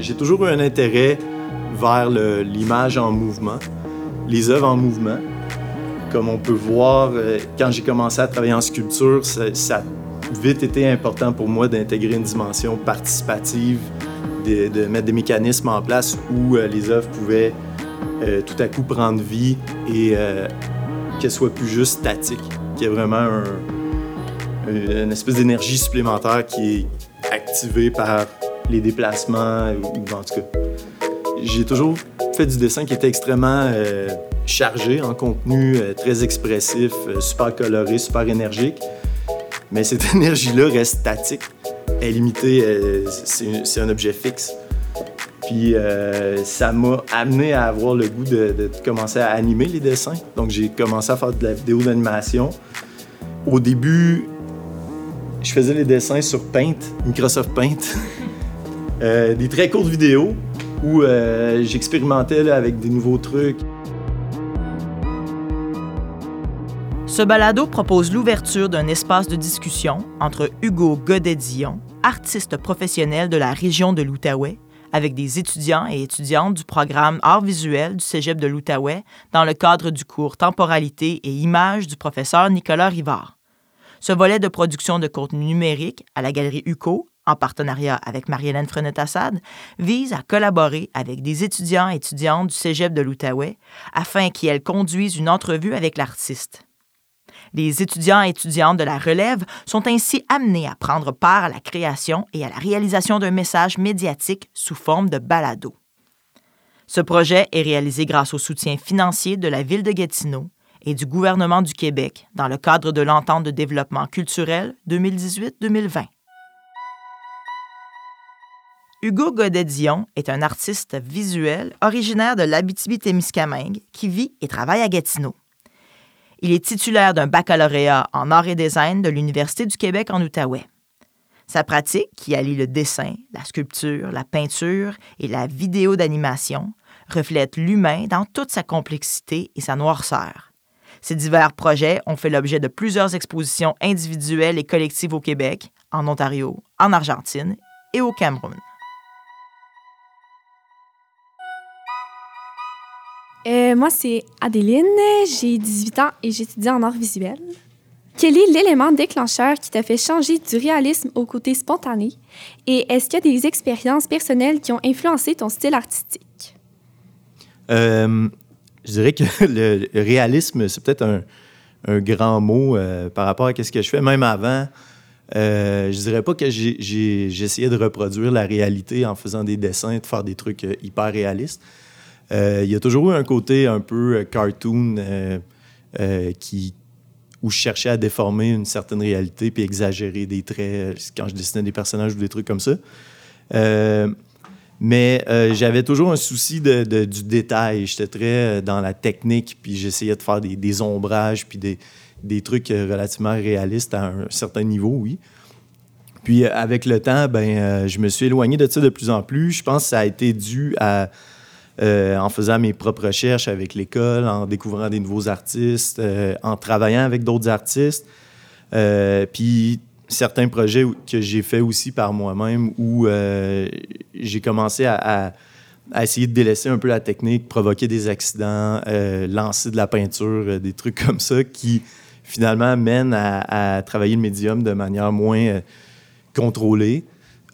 J'ai toujours eu un intérêt vers l'image en mouvement, les œuvres en mouvement. Comme on peut voir, euh, quand j'ai commencé à travailler en sculpture, ça, a vite été important pour moi d'intégrer une dimension participative, de, mettre des mécanismes en place où euh, les œuvres pouvaient euh, tout à coup prendre vie et qu'elles soient plus juste statiques, qu'il y ait vraiment une espèce d'énergie supplémentaire qui est activée par les déplacements, ou en tout cas. J'ai toujours fait du dessin qui était extrêmement euh, chargé en contenu, euh, très expressif, euh, super coloré, super énergique. Mais cette énergie-là reste statique. Est limitée, c'est un objet fixe. Puis ça m'a amené à avoir le goût de, de, commencer à animer les dessins. Donc j'ai commencé à faire de la vidéo d'animation. Au début, je faisais les dessins sur Paint, Microsoft Paint. Euh, des très courtes vidéos où euh, j'expérimentais avec des nouveaux trucs. Ce balado propose l'ouverture d'un espace de discussion entre Hugo Godet-Dillon, artiste professionnel de la région de l'Outaouais, avec des étudiants et étudiantes du programme Art visuel du Cégep de l'Outaouais dans le cadre du cours Temporalité et images du professeur Nicolas Rivard. Ce volet de production de contenu numérique à la Galerie UCO en partenariat avec Marie-Hélène Frenette-Assad, vise à collaborer avec des étudiants et étudiantes du cégep de l'Outaouais afin qu'ils conduisent une entrevue avec l'artiste. Les étudiants et étudiantes de la relève sont ainsi amenés à prendre part à la création et à la réalisation d'un message médiatique sous forme de balado. Ce projet est réalisé grâce au soutien financier de la Ville de Gatineau et du gouvernement du Québec dans le cadre de l'entente de développement culturel 2018-2020. Hugo Godet-Dion est un artiste visuel originaire de l'Abitibi-Témiscamingue qui vit et travaille à Gatineau. Il est titulaire d'un baccalauréat en arts et design de l'Université du Québec en Outaouais. Sa pratique, qui allie le dessin, la sculpture, la peinture et la vidéo d'animation, reflète l'humain dans toute sa complexité et sa noirceur. Ces divers projets ont fait l'objet de plusieurs expositions individuelles et collectives au Québec, en Ontario, en Argentine et au Cameroun. Euh, moi, c'est Adéline, j'ai 18 ans et j'étudie en art visuel. Quel est l'élément déclencheur qui t'a fait changer du réalisme au côté spontané? Et est-ce qu'il y a des expériences personnelles qui ont influencé ton style artistique? Euh, je dirais que le réalisme, c'est peut-être un, un, grand mot euh, par rapport à ce que je fais. Même avant, euh, je dirais pas que j'essayais de reproduire la réalité en faisant des dessins, de faire des trucs hyper réalistes. Euh, il y a toujours eu un côté un peu euh, cartoon euh, qui, où je cherchais à déformer une certaine réalité puis exagérer des traits quand je dessinais des personnages ou des trucs comme ça. mais j'avais toujours un souci de, du détail. J'étais très dans la technique, puis j'essayais de faire des, ombrages, puis des, des, trucs relativement réalistes à un certain niveau, oui. Puis avec le temps, ben, je me suis éloigné de ça de plus en plus. Je pense que ça a été dû à euh, en faisant mes propres recherches avec l'école, en découvrant des nouveaux artistes, euh, en travaillant avec d'autres artistes. Euh, puis certains projets que j'ai fait aussi par moi-même où j'ai commencé à, essayer de délaisser un peu la technique, provoquer des accidents, lancer de la peinture, des trucs comme ça qui finalement mènent à, travailler le médium de manière moins contrôlée.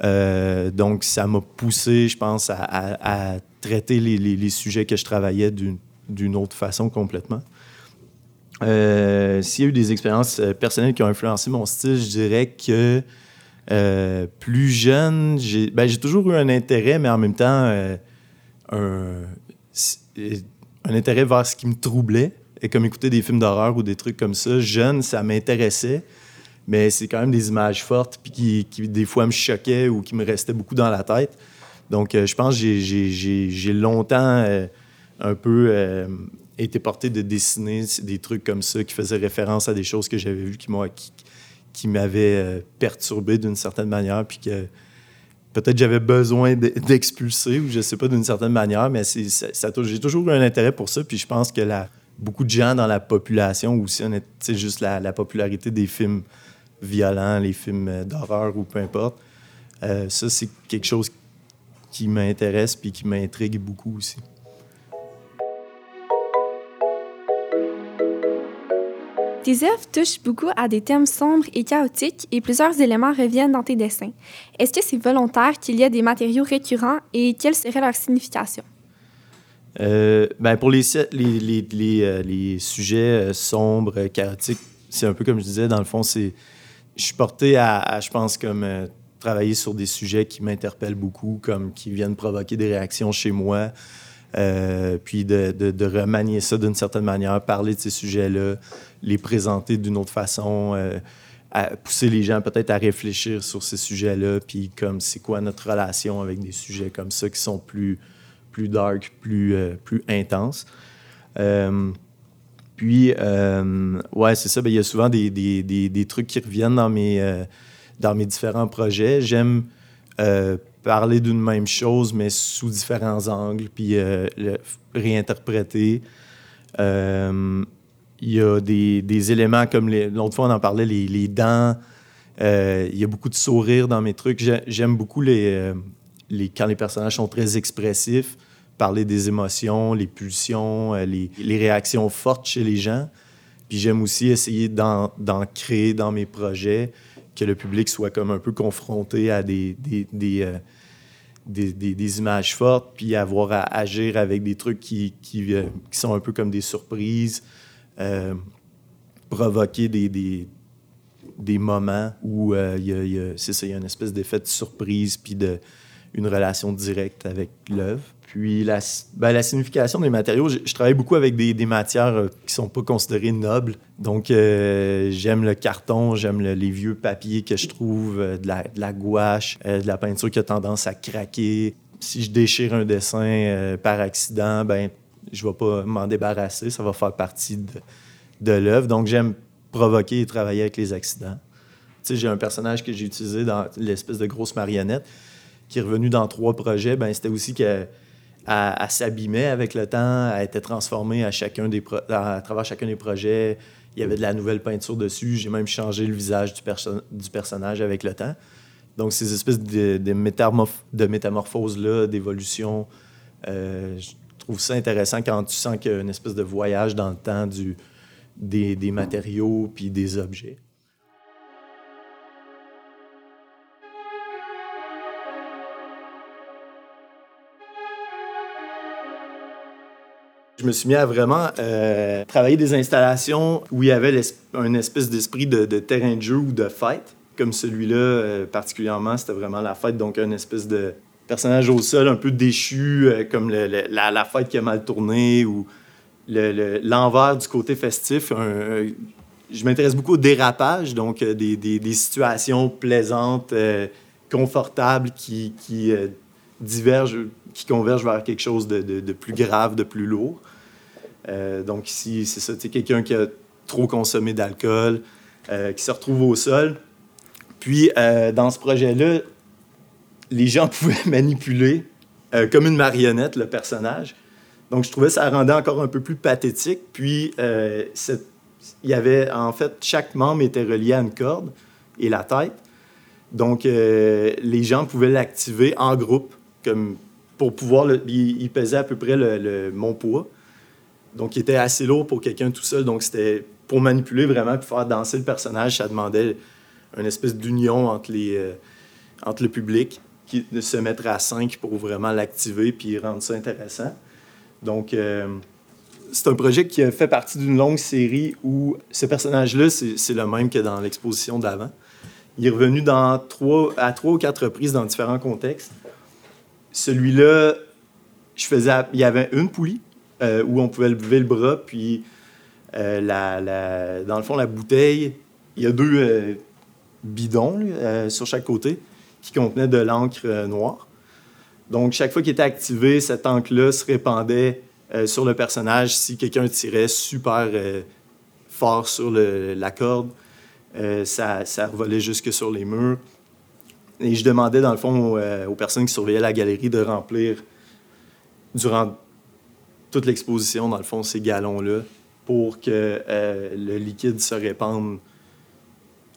Donc, ça m'a poussé, je pense, à traiter les, sujets que je travaillais d'une autre façon complètement. Euh, s'il y a eu des expériences euh, personnelles qui ont influencé mon style, je dirais que euh, plus jeune, ben, j'ai toujours eu un intérêt, mais en même temps, un, intérêt vers ce qui me troublait, et comme écouter des films d'horreur ou des trucs comme ça. Jeune, ça m'intéressait, mais c'est quand même des images fortes, puis qui, qui, des fois me choquaient ou qui me restaient beaucoup dans la tête. Donc, euh, je pense que j'ai longtemps euh, un peu euh, été porté de dessiner des trucs comme ça qui faisaient référence à des choses que j'avais vues qui qui, m'avaient perturbé d'une certaine manière, puis que peut-être j'avais besoin d'expulser, ou je sais pas, d'une certaine manière, mais ça, j'ai toujours eu un intérêt pour ça, puis je pense que la, beaucoup de gens dans la population aussi, c'est juste la, popularité des films violents, les films d'horreur ou peu importe, ça, c'est quelque chose qui m'intéresse puis qui m'intrigue beaucoup aussi. Tes œuvres touchent beaucoup à des thèmes sombres et chaotiques et plusieurs éléments reviennent dans tes dessins. Est-ce que c'est volontaire qu'il y ait des matériaux récurrents et quelle serait leur signification? Euh, ben pour les, les, les, les, euh, les sujets euh, sombres, chaotiques, c'est un peu comme je disais, dans le fond, c'est je suis porté à, je pense, comme travailler sur des sujets qui m'interpellent beaucoup, comme qui viennent provoquer des réactions chez moi, puis de, remanier ça d'une certaine manière, parler de ces sujets-là, les présenter d'une autre façon, à pousser les gens peut-être à réfléchir sur ces sujets-là, puis comme c'est quoi notre relation avec des sujets comme ça qui sont plus plus dark, plus, euh, plus intense. Euh, puis, euh, ouais, c'est ça. Ben, il y a souvent des, des, des, trucs qui reviennent dans mes, dans mes différents projets. J'aime parler d'une même chose, mais sous différents angles, puis le réinterpréter. Il y a des, des, éléments comme l'autre fois, on en parlait, les, les dents. Il y a beaucoup de sourires dans mes trucs. J'aime beaucoup les, les, quand les personnages sont très expressifs parler des émotions, les pulsions, euh, les, les réactions fortes chez les gens. Puis j'aime aussi essayer d'en créer dans mes projets, que le public soit comme un peu confronté à des, des, des, euh, des, des images fortes, puis avoir à agir avec des trucs qui, qui, euh, qui sont un peu comme des surprises, provoquer des, des, moments où il y a, y a une espèce d'effet de surprise, puis de, une relation directe avec l'œuvre. Puis la, ben, la, signification des matériaux, je, travaille beaucoup avec des, des matières euh, qui sont pas considérées nobles. Donc, euh, j'aime le carton, j'aime les vieux papiers que je trouve, euh, de, la, gouache, de la peinture qui a tendance à craquer. Si je déchire un dessin par accident, ben je vais pas m'en débarrasser, ça va faire partie de, de l'œuvre. Donc, j'aime provoquer et travailler avec les accidents. Tu sais, j'ai un personnage que j'ai utilisé dans l'espèce de grosse marionnette qui est revenu dans trois projets. Ben, c'était aussi que à, s'abîmer avec le temps, à être transformé à, chacun des à, travers chacun des projets. Il y avait de la nouvelle peinture dessus. J'ai même changé le visage du, du, personnage avec le temps. Donc, ces espèces de, de, de métamorphoses-là, d'évolution, euh, je trouve ça intéressant quand tu sens qu'il y a une espèce de voyage dans le temps du, des, des matériaux puis des objets. Je me suis mis à vraiment euh, travailler des installations où il y avait un espèce d'esprit de, terrain de jeu ou de fête. Comme celui-là, euh, particulièrement, c'était vraiment la fête. Donc, un espèce de personnage au sol un peu déchu, euh, comme la, fête qui a mal tourné ou l'envers du côté festif. je m'intéresse beaucoup au dérapage, donc des, situations plaisantes, confortables qui, qui divergent qui convergent vers quelque chose de, plus grave, de plus lourd. Euh, donc ici, c'est ça, tu quelqu'un qui a trop consommé d'alcool, euh, qui se retrouve au sol. Puis, euh, dans ce projet-là, les gens pouvaient manipuler comme une marionnette le personnage. Donc, je trouvais que ça rendait encore un peu plus pathétique. Puis, il y avait, en fait, chaque membre était relié à une corde et la tête. Donc, les gens pouvaient l'activer en groupe, comme pour pouvoir. Le, il, pesait à peu près le, mon poids. Donc, il était assez lourd pour quelqu'un tout seul. Donc, c'était pour manipuler vraiment puis faire danser le personnage, ça demandait une espèce d'union entre, euh, entre le public, qui, de se mettre à cinq pour vraiment l'activer puis rendre ça intéressant. Donc, euh, c'est un projet qui a fait partie d'une longue série où ce personnage-là, c'est le même que dans l'exposition d'avant. Il est revenu dans trois, à trois ou quatre reprises dans différents contextes. Celui-là, je faisais, il y avait une poulie euh, où on pouvait lever le bras, puis euh, dans le fond, la bouteille, il y a deux euh, bidons sur chaque côté qui contenaient de l'encre noire. Donc, chaque fois qu'il était activé, cette encre-là se répandait sur le personnage si quelqu'un tirait super fort sur la corde. ça, ça revolait jusque sur les murs. Et je demandais, dans le fond, euh, aux, personnes qui surveillaient la galerie de remplir, durant toute l'exposition, dans le fond, ces galons-là pour que euh, le liquide se répande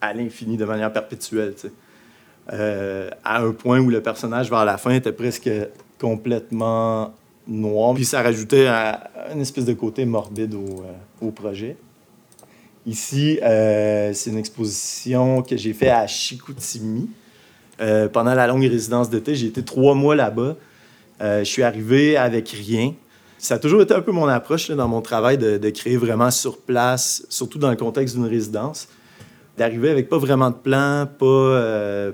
à l'infini de manière perpétuelle. à un point où le personnage, vers la fin, était presque complètement noir. Puis ça rajoutait un, espèce de côté morbide au, projet. Ici, c'est une exposition que j'ai faite à Chicoutimi. Pendant la longue résidence d'été, j'ai été trois mois là-bas. je suis arrivé avec rien ça a toujours été un peu mon approche dans mon travail de, créer vraiment sur place, surtout dans le contexte d'une résidence. D'arriver avec pas vraiment de plan, pas. Euh,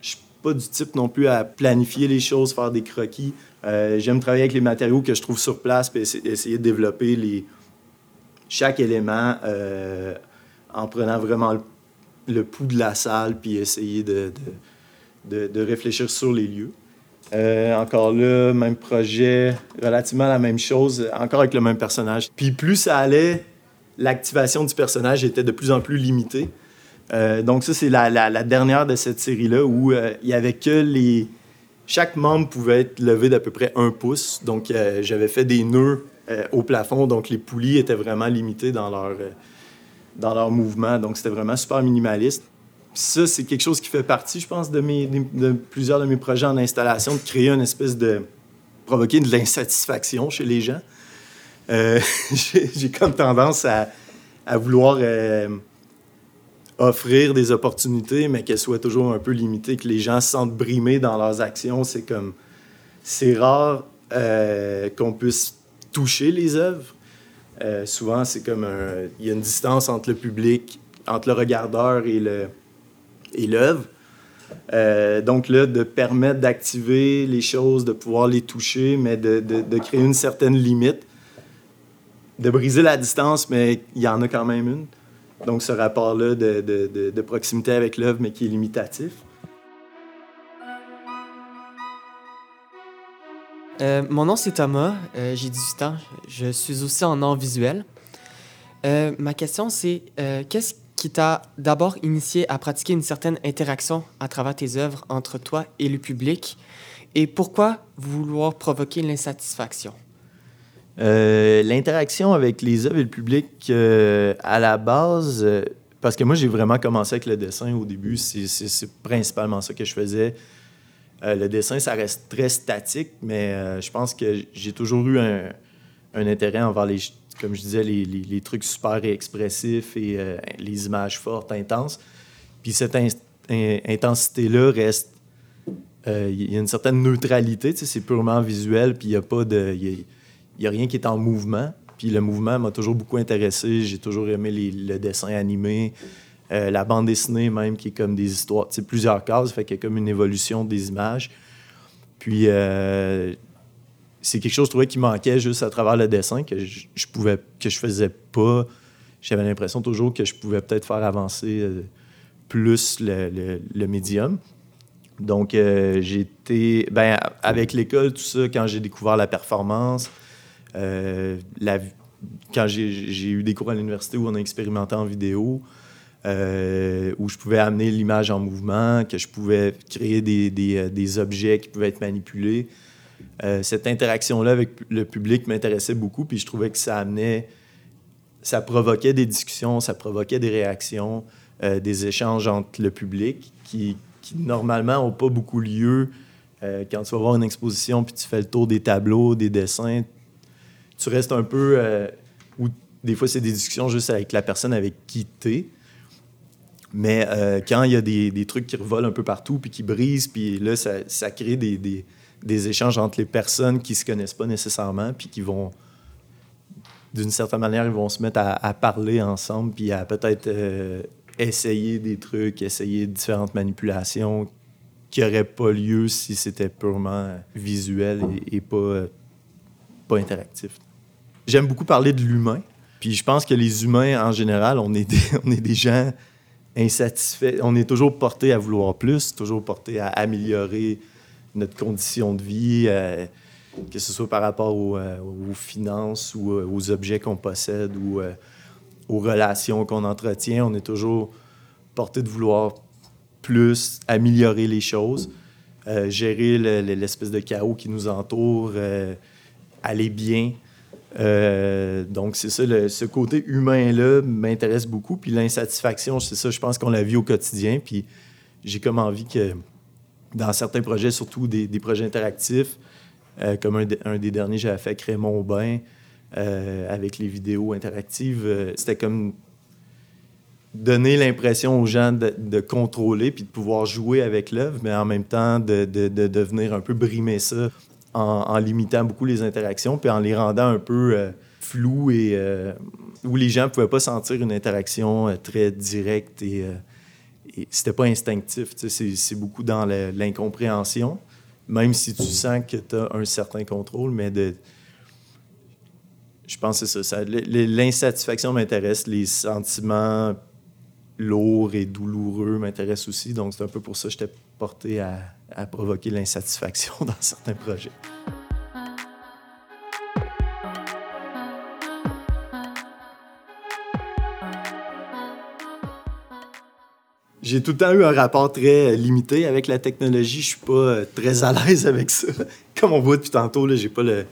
je suis pas du type non plus à planifier les choses, faire des croquis. Euh, j'aime travailler avec les matériaux que je trouve sur place, puis essayer de développer chaque élément euh, en prenant vraiment le, pouls de la salle, puis essayer de, réfléchir sur les lieux. Euh, encore là, même projet, relativement la même chose, encore avec le même personnage. Puis plus ça allait, l'activation du personnage était de plus en plus limitée. Euh, donc ça, c'est la, dernière de cette série-là où euh, il y avait que les... Chaque membre pouvait être levé d'à peu près un pouce. Donc j'avais fait des nœuds au plafond, donc les poulies étaient vraiment limitées dans leur, dans leur mouvement. Donc c'était vraiment super minimaliste ça, c'est quelque chose qui fait partie, je pense, de, plusieurs de mes projets en installation, de créer une espèce de. provoquer de l'insatisfaction chez les gens. Euh, j'ai comme tendance à, à vouloir euh, offrir des opportunités, mais qu'elles soient toujours un peu limitées, que les gens se sentent brimés dans leurs actions. C'est comme. C'est rare euh, qu'on puisse toucher les œuvres. Souvent, c'est comme un. Il y a une distance entre le public, entre le regardeur et le et l'œuvre. Euh, donc là, de permettre d'activer les choses, de pouvoir les toucher, mais de, de, créer une certaine limite, de briser la distance, mais il y en a quand même une. Donc ce rapport-là de, de, proximité avec l'œuvre, mais qui est limitatif. Euh, mon nom c'est Thomas, euh, j'ai 18 ans, je suis aussi en art visuel. ma question c'est qu'est-ce qui t'a d'abord initié à pratiquer une certaine interaction à travers tes œuvres entre toi et le public? Et pourquoi vouloir provoquer l'insatisfaction? Euh, l'interaction avec les œuvres et le public, euh, à la base, euh, parce que moi, j'ai vraiment commencé avec le dessin au début, c'est principalement ça que je faisais. Le dessin, ça reste très statique, mais je pense que j'ai toujours eu un, intérêt envers les, comme je disais, les, trucs super expressifs et euh, les images fortes, intenses. Puis cette intensité-là reste. Euh, il y a une certaine neutralité, c'est purement visuel, puis il n'y a pas de. Il y, a rien qui est en mouvement. Puis le mouvement m'a toujours beaucoup intéressé. J'ai toujours aimé le dessin animé, euh, la bande dessinée même, qui est comme des histoires, plusieurs cases, fait qu'il y a comme une évolution des images. Puis c'est quelque chose, je trouvais, qui manquait juste à travers le dessin, que je, pouvais, que je faisais pas. J'avais l'impression toujours que je pouvais peut-être faire avancer euh, plus le, médium. Donc, euh, été. Ben, avec l'école, tout ça, quand j'ai découvert la performance, euh, la, quand j'ai eu des cours à l'université où on a expérimenté en vidéo, où je pouvais amener l'image en mouvement, que je pouvais créer des, des, des objets qui pouvaient être manipulés. Euh, cette interaction-là avec le public m'intéressait beaucoup, puis je trouvais que ça amenait, ça provoquait des discussions, ça provoquait des réactions, euh, des échanges entre le public qui, normalement n'ont pas beaucoup lieu. Euh, quand tu vas voir une exposition, puis tu fais le tour des tableaux, des dessins, tu restes un peu... ou des fois, c'est des discussions juste avec la personne avec qui tu es. Mais quand il y a des, trucs qui revolent un peu partout, puis qui brisent, puis là, ça, crée des échanges entre les personnes qui se connaissent pas nécessairement, puis qui vont, d'une certaine manière, ils vont se mettre à, parler ensemble, puis à peut-être euh, essayer des trucs, essayer différentes manipulations qui n'auraient pas lieu si c'était purement visuel et, pas, pas interactif. J'aime beaucoup parler de l'humain, puis je pense que les humains, en général, on est des, on est des gens insatisfaits. On est toujours porté à vouloir plus, toujours porté à améliorer notre condition de vie, euh, que ce soit par rapport euh, aux, finances ou euh, aux objets qu'on possède ou aux relations qu'on entretient. On est toujours porté de vouloir plus, améliorer les choses, gérer l'espèce de chaos qui nous entoure, aller bien. Donc, c'est ça, ce côté humain-là m'intéresse beaucoup. Puis l'insatisfaction, c'est ça, je pense qu'on la vit au quotidien. Puis j'ai comme envie que dans certains projets, surtout des, projets interactifs, euh, comme un, des derniers j'avais fait avec Raymond Aubin, euh, avec les vidéos interactives, euh, c'était comme donner l'impression aux gens de, contrôler puis de pouvoir jouer avec l'œuvre, mais en même temps de, de, venir un peu brimer ça en, limitant beaucoup les interactions puis en les rendant un peu floues et où les gens ne pouvaient pas sentir une interaction très directe et c'était pas instinctif. C'est beaucoup dans l'incompréhension, même si tu sens que tu as un certain contrôle, mais. Je pense que c'est ça. L'insatisfaction m'intéresse, les sentiments lourds et douloureux m'intéressent aussi. Donc, c'est un peu pour ça que j'étais porté à provoquer l'insatisfaction dans certains projets. j'ai tout le temps eu un rapport très limité avec la technologie. Je suis pas euh, très à l'aise avec ça. Comme on voit depuis tantôt, je j'ai pas le.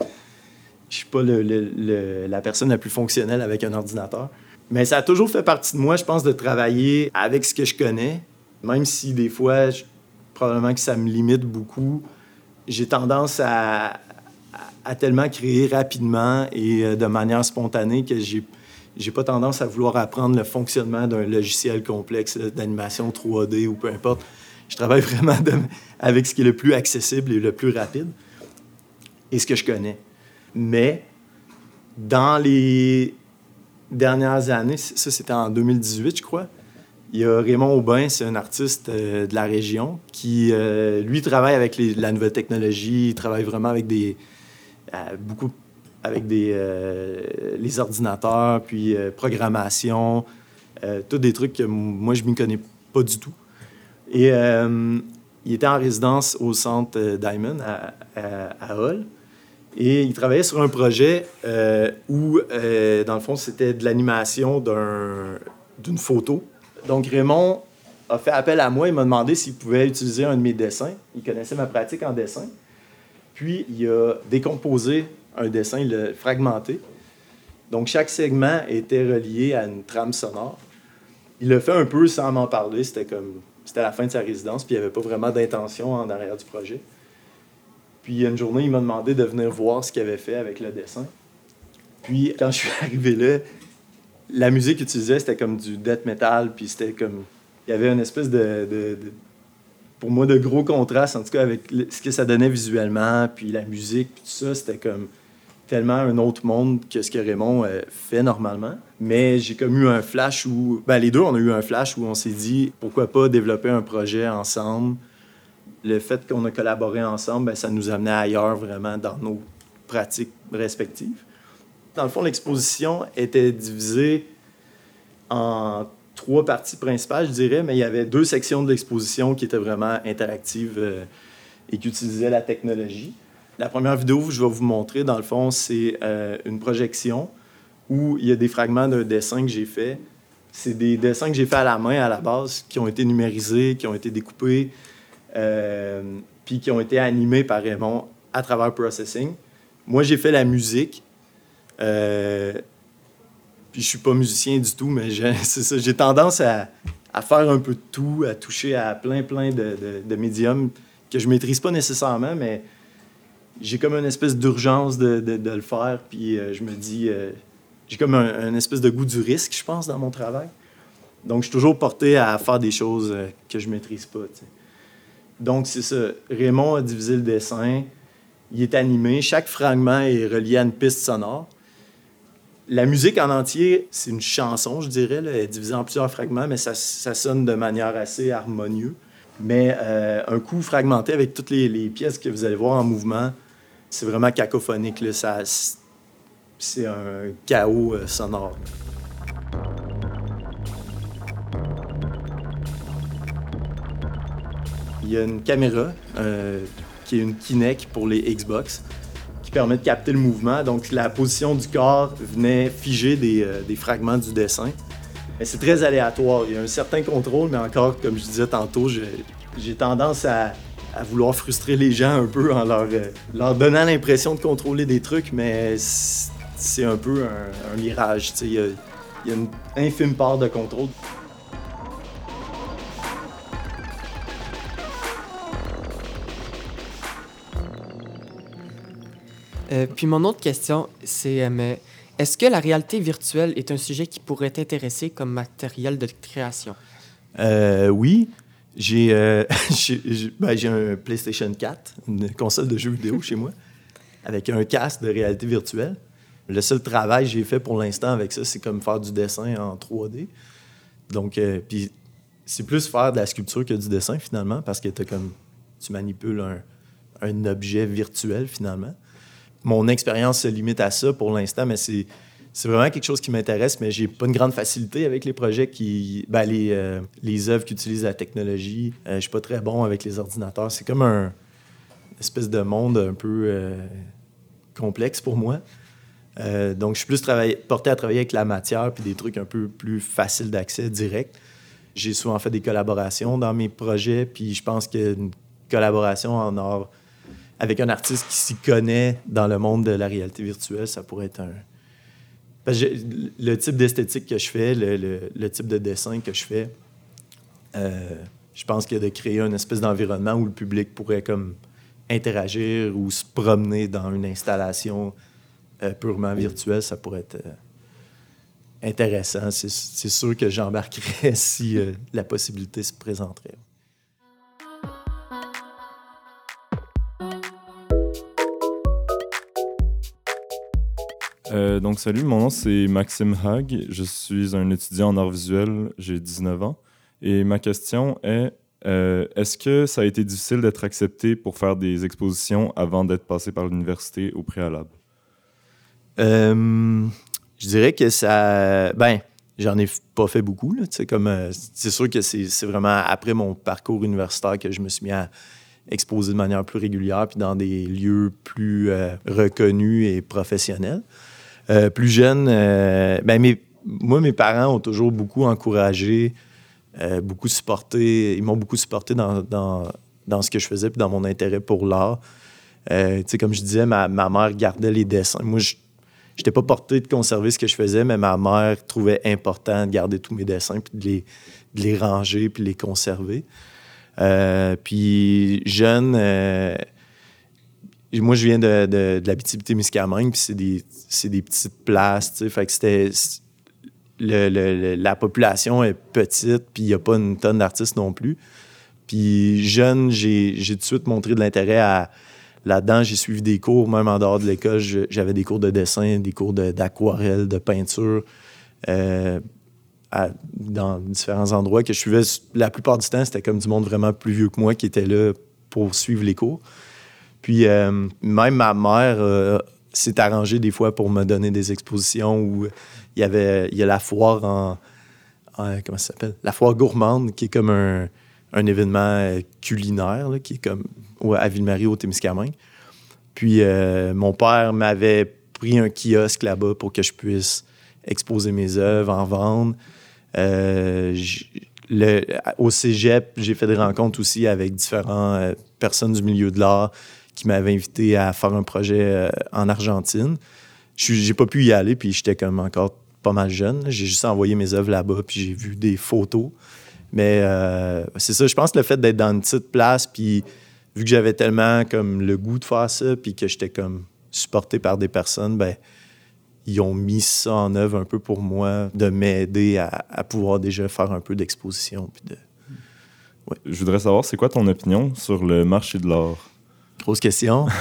Je suis pas la personne la plus fonctionnelle avec un ordinateur. Mais ça a toujours fait partie de moi, je pense, de travailler avec ce que je connais. Même si des fois, probablement que ça me limite beaucoup, j'ai tendance à, tellement créer rapidement et euh, de manière spontanée que j'ai j'ai pas tendance à vouloir apprendre le fonctionnement d'un logiciel complexe d'animation 3D ou peu importe. Je travaille vraiment avec ce qui est le plus accessible et le plus rapide et ce que je connais. Mais dans les dernières années, ça c'était en 2018, je crois, il y a Raymond Aubin, c'est un artiste euh, de la région qui, euh, lui, travaille avec la nouvelle technologie, il travaille vraiment avec des, euh, beaucoup avec des, les ordinateurs, puis programmation, tous des trucs que moi, je ne m'y connais pas du tout. Et il était en résidence au centre Diamond à, à, Hall. Et il travaillait sur un projet où, dans le fond, c'était de l'animation d'une photo. Donc, Raymond a fait appel à moi. Il m'a demandé s'il pouvait utiliser un de mes dessins. Il connaissait ma pratique en dessin. Puis, il a décomposé un dessin le, fragmenté. Donc, chaque segment était relié à une trame sonore. Il l'a fait un peu sans m'en parler. C'était comme c'était la fin de sa résidence, puis il n'y avait pas vraiment d'intention en arrière du projet. Puis une journée, il m'a demandé de venir voir ce qu'il avait fait avec le dessin. Puis quand je suis arrivé là, la musique qu'il utilisait, c'était comme du death metal, puis c'était comme... Il y avait une espèce de, Pour moi, de gros contraste, en tout cas, avec ce que ça donnait visuellement, puis la musique, puis tout ça, c'était comme tellement un autre monde que ce que Raymond euh, fait normalement. Mais j'ai comme eu un flash où, ben, les deux, on a eu un flash où on s'est dit pourquoi pas développer un projet ensemble. Le fait qu'on a collaboré ensemble, ben, ça nous amenait ailleurs vraiment dans nos pratiques respectives. Dans le fond, l'exposition était divisée en trois parties principales, je dirais, mais il y avait deux sections de l'exposition qui étaient vraiment interactives euh, et qui utilisaient la technologie. La première vidéo que je vais vous montrer, dans le fond, c'est euh, une projection où il y a des fragments d'un dessin que j'ai fait. C'est des dessins que j'ai fait à la main à la base, qui ont été numérisés, qui ont été découpés, puis qui ont été animés par Raymond à travers Processing. Moi, j'ai fait la musique. Euh, puis je suis pas musicien du tout, mais j'ai tendance à, faire un peu de tout, à toucher à plein, plein de, médiums que je maîtrise pas nécessairement, mais j'ai comme une espèce d'urgence de, le faire. Puis euh, je me dis, euh, j'ai comme un, espèce de goût du risque, je pense, dans mon travail. Donc, je suis toujours porté à faire des choses euh, que je maîtrise pas. Donc, c'est ça. Raymond a divisé le dessin. Il est animé. Chaque fragment est relié à une piste sonore. La musique en entier, c'est une chanson, je dirais. Elle est divisée en plusieurs fragments, mais ça, sonne de manière assez harmonieuse. Mais un coup fragmenté avec toutes les, pièces que vous allez voir en mouvement, c'est vraiment cacophonique. Ça, c'est un chaos euh, sonore. Il y a une caméra euh, qui est une Kinect pour les Xbox qui permet de capter le mouvement. Donc la position du corps venait figer des, euh, fragments du dessin. Mais c'est très aléatoire. Il y a un certain contrôle, mais encore, comme je disais tantôt, j'ai tendance à, vouloir frustrer les gens un peu en leur, euh, leur donnant l'impression de contrôler des trucs, mais c'est un peu un, mirage. Il y, a, une infime part de contrôle. Euh, puis mon autre question, c'est euh, est-ce que la réalité virtuelle est un sujet qui pourrait t'intéresser comme matériel de création? Euh, oui. Ben, j'ai un PlayStation 4, une console de jeux vidéo chez moi, avec un casque de réalité virtuelle. Le seul travail que j'ai fait pour l'instant avec ça, c'est comme faire du dessin en 3D. Donc, puis c'est plus faire de la sculpture que du dessin finalement, parce que t'as comme, tu manipules un, un objet virtuel finalement. Mon expérience se limite à ça pour l'instant, mais c'est vraiment quelque chose qui m'intéresse, mais j'ai pas une grande facilité avec les projets qui. Ben, les, euh, les œuvres qui utilisent la technologie. Euh, je suis pas très bon avec les ordinateurs. C'est comme un espèce de monde un peu euh, complexe pour moi. Euh, donc, je suis plus porté à travailler avec la matière puis des trucs un peu plus faciles d'accès, direct. J'ai souvent fait des collaborations dans mes projets, puis je pense qu'une collaboration en art avec un artiste qui s'y connaît dans le monde de la réalité virtuelle, ça pourrait être un, parce le type d'esthétique que je fais, le, type de dessin que je fais, euh, je pense que de créer une espèce d'environnement où le public pourrait comme interagir ou se promener dans une installation euh, purement virtuelle, ça pourrait être euh, intéressant. C'est sûr que j'embarquerais si la possibilité se présenterait. Euh, donc, salut, mon nom c'est Maxime Hag. Je suis un étudiant en art visuel, j'ai 19 ans. Et ma question est euh, est-ce que ça a été difficile d'être accepté pour faire des expositions avant d'être passé par l'université au préalable? Euh, je dirais que ça. Ben, j'en ai pas fait beaucoup. C'est sûr que c'est vraiment après mon parcours universitaire que je me suis mis à exposer de manière plus régulière puis dans des lieux plus reconnus et professionnels. Euh, plus jeune, euh, ben, mes- moi, mes parents ont toujours beaucoup encouragé, euh, beaucoup supporté. Ils m'ont beaucoup supporté dans, dans, dans ce que je faisais puis dans mon intérêt pour l'art. Comme je disais, ma, ma mère gardait les dessins. Moi, je n'étais pas porté de conserver ce que je faisais, mais ma mère trouvait important de garder tous mes dessins puis de les, de les ranger puis les conserver. Puis jeune, moi, je viens de, de, de puis c'est des, des petites places, tu sais. Fait que c'était... le- le- la population est petite, puis il n'y a pas une tonne d'artistes non plus. Puis jeune, j'ai tout de suite montré de l'intérêt à là-dedans. J'ai suivi des cours, même en dehors de l'école. J'avais des cours de dessin, des cours d'aquarelle, de, peinture, euh, dans différents endroits que je suivais. La plupart du temps, c'était comme du monde vraiment plus vieux que moi qui était là pour suivre les cours. Puis euh, même ma mère euh, s'est arrangée des fois pour me donner des expositions où il y avait il y a la foire en, en- comment ça s'appelle? La foire gourmande qui est comme un, un événement euh, culinaire qui est comme à Ville-Marie au Témiscamingue. Puis mon père m'avait pris un kiosque là-bas pour que je puisse exposer mes œuvres, en vendre. Au cégep, j'ai fait des rencontres aussi avec différentes personnes du milieu de l'art qui m'avaient invité à faire un projet euh, en Argentine. J'ai pas pu y aller, puis j'étais comme encore pas mal jeune. J'ai juste envoyé mes œuvres là-bas, puis j'ai vu des photos. Mais euh, c'est ça, je pense que le fait d'être dans une petite place, puis vu que j'avais tellement comme le goût de faire ça, puis que j'étais comme supporté par des personnes, ben ils ont mis ça en œuvre un peu pour moi, de m'aider à, pouvoir déjà faire un peu d'exposition. Je voudrais savoir, c'est quoi ton opinion sur le marché de l'art? Grosse question.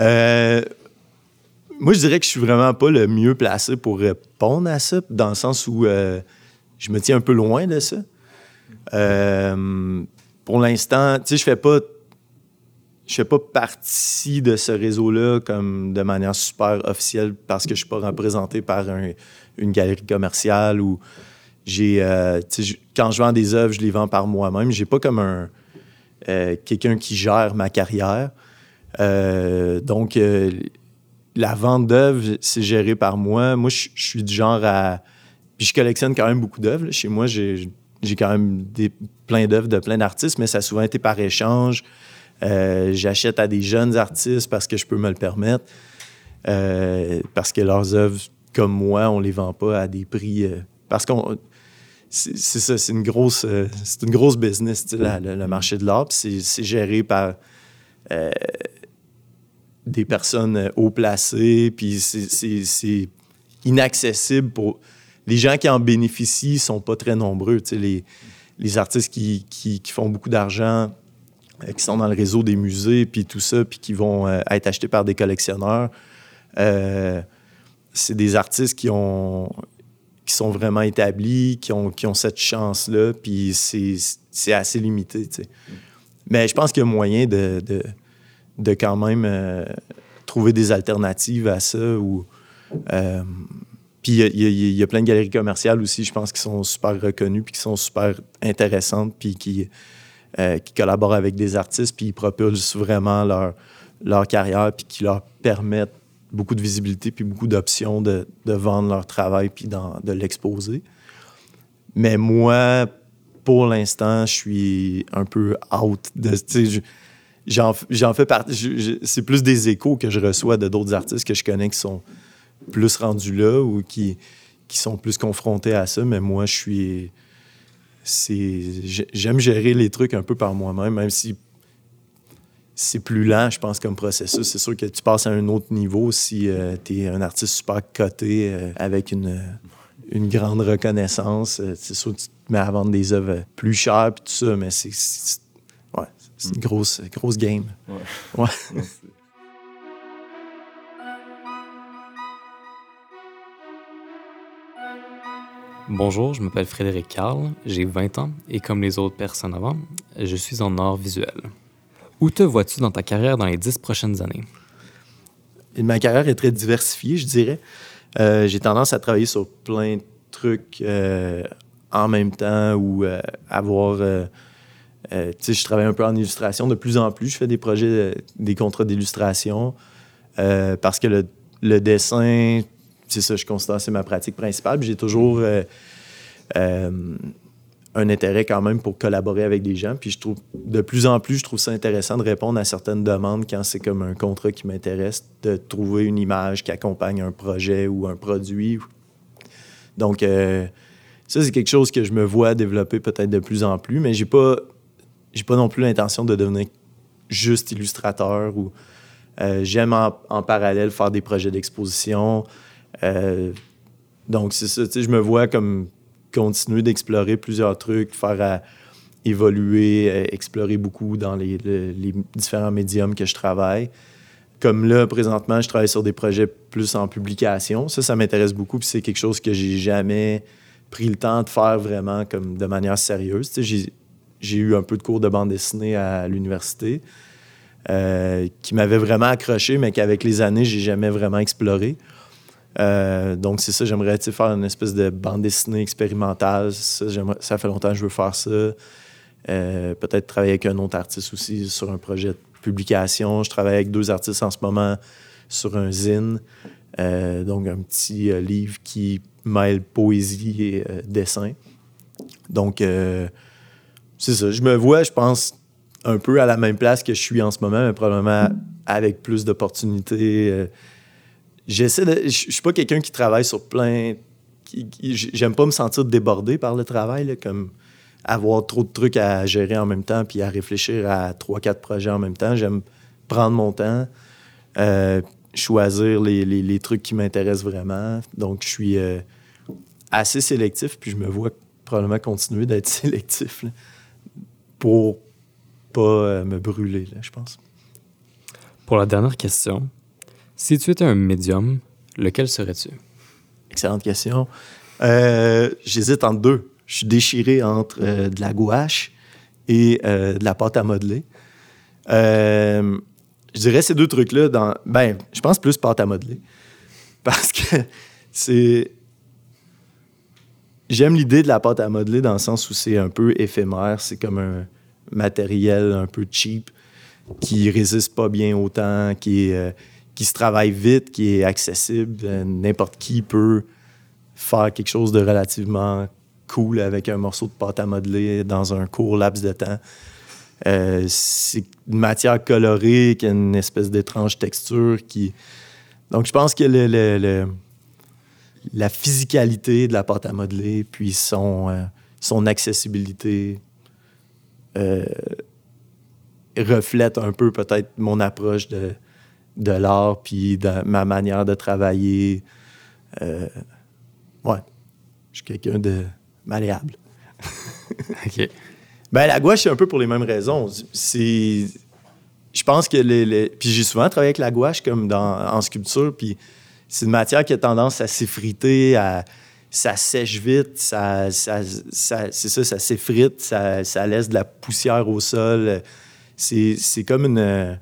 Euh, moi, je dirais que je suis vraiment pas le mieux placé pour répondre à ça, dans le sens où euh, je me tiens un peu loin de ça. Euh, pour l'instant, tu sais, je fais pas je fais pas partie de ce réseau-là comme de manière super officielle parce que je suis pas représenté par un- une galerie commerciale ou j'ai quand je vends des œuvres, je les vends par moi-même. J'ai pas comme un quelqu'un qui gère ma carrière. Euh, donc euh, la vente d'œuvres, c'est géré par moi. Moi, je suis du genre à puis je collectionne quand même beaucoup d'œuvres. Chez moi, j'ai quand même des, plein d'œuvres de plein d'artistes, mais ça a souvent été par échange. Euh, J'achète à des jeunes artistes parce que je peux me le permettre. Parce que leurs œuvres, comme moi, on les vend pas à des prix. parce qu'on. C'est ça, c'est une grosse, c'est une grosse business, le, marché de l'art. C'est géré par des personnes haut placées, puis c'est inaccessible pour... Les gens qui en bénéficient sont pas très nombreux. Les, les artistes qui, qui, font beaucoup d'argent, euh, qui sont dans le réseau des musées, puis tout ça, puis qui vont euh, être achetés par des collectionneurs, euh, c'est des artistes qui ont qui sont vraiment établis, qui ont, qui ont cette chance-là, puis c'est assez limité. Mais je pense qu'il y a moyen de, de quand même trouver des alternatives à ça. Ou, puis il y, a plein de galeries commerciales aussi, je pense, qui sont super reconnues, puis qui sont super intéressantes, puis qui, euh, collaborent avec des artistes, puis ils propulsent vraiment leur, carrière, puis qui leur permettent beaucoup de visibilité, puis beaucoup d'options de, de, vendre leur travail, puis de l'exposer. Mais moi, pour l'instant, je suis un peu out de. J'en fais partie. C'est plus des échos que je reçois de d'autres artistes que je connais qui sont plus rendus là ou qui, qui sont plus confrontés à ça, mais moi, je suis. J'aime gérer les trucs un peu par moi-même, même si c'est plus lent, je pense, comme processus. C'est sûr que tu passes à un autre niveau si euh, tu es un artiste super coté euh, avec une, une grande reconnaissance. Euh, c'est sûr que tu te mets à vendre des œuvres plus chères et tout ça, mais c'est ouais, une grosse, grosse game. Ouais. ouais. Bonjour, je m'appelle Frédéric Carl, j'ai 20 ans et comme les autres personnes avant, je suis en art visuel. Où te vois-tu dans ta carrière dans les 10 prochaines années? Ma carrière est très diversifiée, je dirais. Euh, j'ai tendance à travailler sur plein de trucs euh, en même temps ou euh, avoir. Sais, je travaille un peu en illustration de plus en plus. Je fais des projets, des contrats d'illustration parce que le, dessin, c'est ça, je considère c'est ma pratique principale. J'ai toujours euh, euh, un intérêt quand même pour collaborer avec des gens. Puis je trouve, de plus en plus, je trouve ça intéressant de répondre à certaines demandes quand c'est comme un contrat qui m'intéresse, de trouver une image qui accompagne un projet ou un produit. Donc, euh, ça, c'est quelque chose que je me vois développer peut-être de plus en plus, mais j'ai pas, j'ai pas non plus l'intention de devenir juste illustrateur ou j'aime en, parallèle faire des projets d'exposition. Euh, donc, c'est ça, je me vois comme continuer d'explorer plusieurs trucs, faire à évoluer, euh, explorer beaucoup dans les, différents médiums que je travaille. Comme là, présentement, je travaille sur des projets plus en publication. Ça, ça m'intéresse beaucoup, puis c'est quelque chose que j'ai jamais pris le temps de faire vraiment comme de manière sérieuse. J'ai eu un peu de cours de bande dessinée à l'université euh, qui m'avait vraiment accroché, mais qu'avec les années, j'ai jamais vraiment exploré. Euh, donc, c'est ça, j'aimerais faire une espèce de bande dessinée expérimentale. Ça, fait longtemps que je veux faire ça. Euh, peut-être travailler avec un autre artiste aussi sur un projet de publication. Je travaille avec deux artistes en ce moment sur un zine. Donc, un petit livre qui mêle poésie et dessin. Donc, c'est ça. Je me vois, je pense, un peu à la même place que je suis en ce moment, mais probablement avec plus d'opportunités j'essaie de. Je suis pas quelqu'un qui travaille sur plein. J'aime pas me sentir débordé par le travail, comme avoir trop de trucs à gérer en même temps puis à réfléchir à trois, quatre projets en même temps. J'aime prendre mon temps, euh, choisir les, trucs qui m'intéressent vraiment. Donc, je suis euh, assez sélectif, puis je me vois probablement continuer d'être sélectif pour pas euh, me brûler, je pense. Pour la dernière question, si tu étais un médium, lequel serais-tu? Excellente question. Euh, j'hésite entre deux. Je suis déchiré entre euh, de la gouache et euh, de la pâte à modeler. je dirais ces deux trucs-là dans. Ben, je pense plus pâte à modeler. Parce que c'est. J'aime l'idée de la pâte à modeler dans le sens où c'est un peu éphémère. C'est comme un matériel un peu cheap qui résiste pas bien au temps, qui qui se travaille vite, qui est accessible. Euh, n'importe qui peut faire quelque chose de relativement cool avec un morceau de pâte à modeler dans un court laps de temps. Euh, c'est une matière colorée qui a une espèce d'étrange texture qui. Donc, je pense que le, la physicalité de la pâte à modeler, puis son, euh, son accessibilité reflète un peu peut-être mon approche de, de l'art, puis de ma manière de travailler. Euh, ouais, je suis quelqu'un de malléable. OK. Ben, la gouache, c'est un peu pour les mêmes raisons. C'est. Je pense que les. les- Puis j'ai souvent travaillé avec la gouache comme dans, en sculpture, puis c'est une matière qui a tendance à s'effriter, à. Ça sèche vite, ça, ça, c'est ça, ça s'effrite, ça, ça laisse de la poussière au sol. C'est, comme une.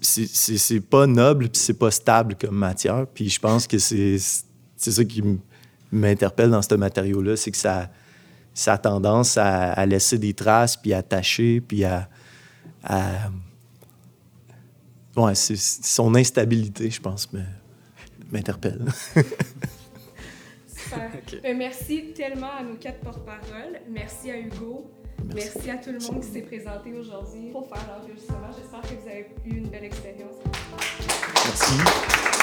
C'est, pas noble, puis c'est pas stable comme matière. Puis je pense que c'est, ça qui m'interpelle dans ce matériau-là, c'est que ça, ça a tendance à, laisser des traces, puis à tacher, puis à- Ouais, c'est, son instabilité, je pense, m'interpelle. Super. Ben, merci tellement à nos quatre porte-paroles. Merci à Hugo. Merci. à tout le monde qui s'est présenté aujourd'hui pour faire l'enregistrement. J'espère que vous avez eu une belle expérience. Merci.